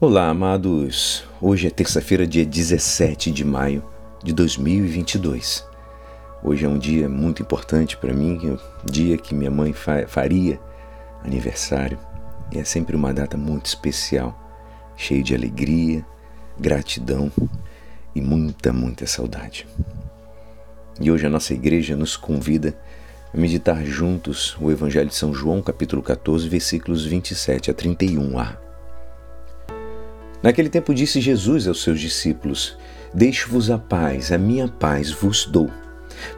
Olá, amados. Hoje é terça-feira, dia 17 de maio de 2022. Hoje é um dia muito importante para mim, é dia que minha mãe fa faria aniversário. E é sempre uma data muito especial, cheia de alegria, gratidão e muita, muita saudade. E hoje a nossa igreja nos convida a meditar juntos o Evangelho de São João, capítulo 14, versículos 27 a 31a. Naquele tempo disse Jesus aos seus discípulos: Deixo-vos a paz, a minha paz vos dou.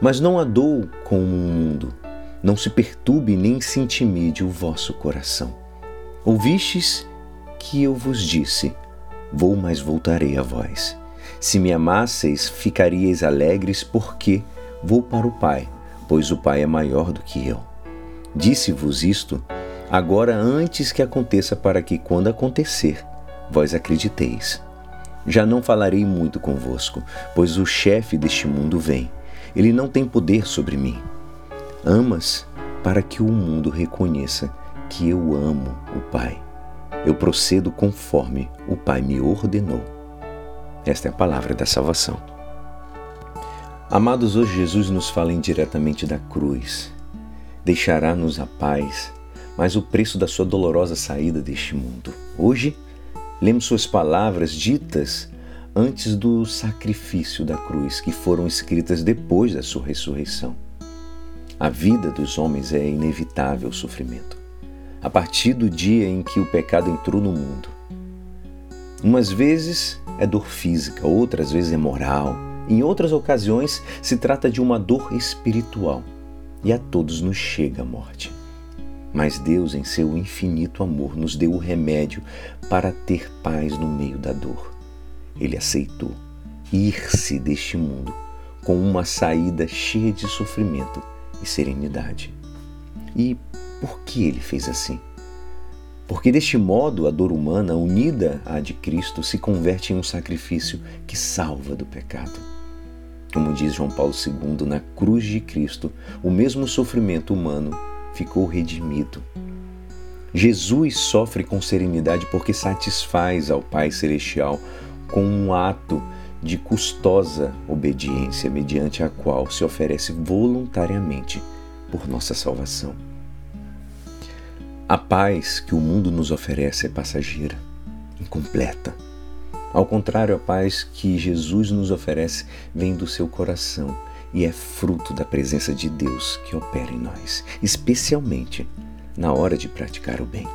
Mas não a dou como o mundo. Não se perturbe nem se intimide o vosso coração. Ouvistes que eu vos disse: Vou, mas voltarei a vós. Se me amasseis, ficaríeis alegres, porque vou para o Pai, pois o Pai é maior do que eu. Disse-vos isto agora antes que aconteça, para que, quando acontecer, vós acrediteis. Já não falarei muito convosco, pois o chefe deste mundo vem. Ele não tem poder sobre mim. Amas para que o mundo reconheça que eu amo o Pai. Eu procedo conforme o Pai me ordenou. Esta é a palavra da salvação. Amados, hoje Jesus nos fala indiretamente da cruz. Deixará-nos a paz, mas o preço da sua dolorosa saída deste mundo. Hoje, Lemos suas palavras ditas antes do sacrifício da cruz, que foram escritas depois da sua ressurreição. A vida dos homens é inevitável sofrimento, a partir do dia em que o pecado entrou no mundo. Umas vezes é dor física, outras vezes é moral, em outras ocasiões se trata de uma dor espiritual, e a todos nos chega a morte. Mas Deus, em seu infinito amor, nos deu o remédio para ter paz no meio da dor. Ele aceitou ir-se deste mundo com uma saída cheia de sofrimento e serenidade. E por que ele fez assim? Porque deste modo a dor humana, unida à de Cristo, se converte em um sacrifício que salva do pecado. Como diz João Paulo II, na cruz de Cristo, o mesmo sofrimento humano ficou redimido. Jesus sofre com serenidade porque satisfaz ao Pai Celestial com um ato de custosa obediência, mediante a qual se oferece voluntariamente por nossa salvação. A paz que o mundo nos oferece é passageira, incompleta. Ao contrário, a paz que Jesus nos oferece vem do seu coração e é fruto da presença de Deus que opera em nós, especialmente na hora de praticar o bem.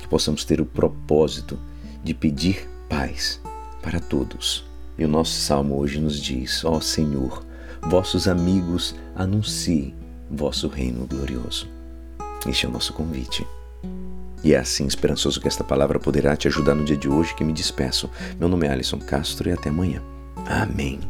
Que possamos ter o propósito de pedir paz para todos. E o nosso salmo hoje nos diz: Ó oh Senhor, vossos amigos anunciem vosso reino glorioso. Este é o nosso convite. E é assim, esperançoso que esta palavra poderá te ajudar no dia de hoje que me despeço. Meu nome é Alisson Castro e até amanhã. Amém.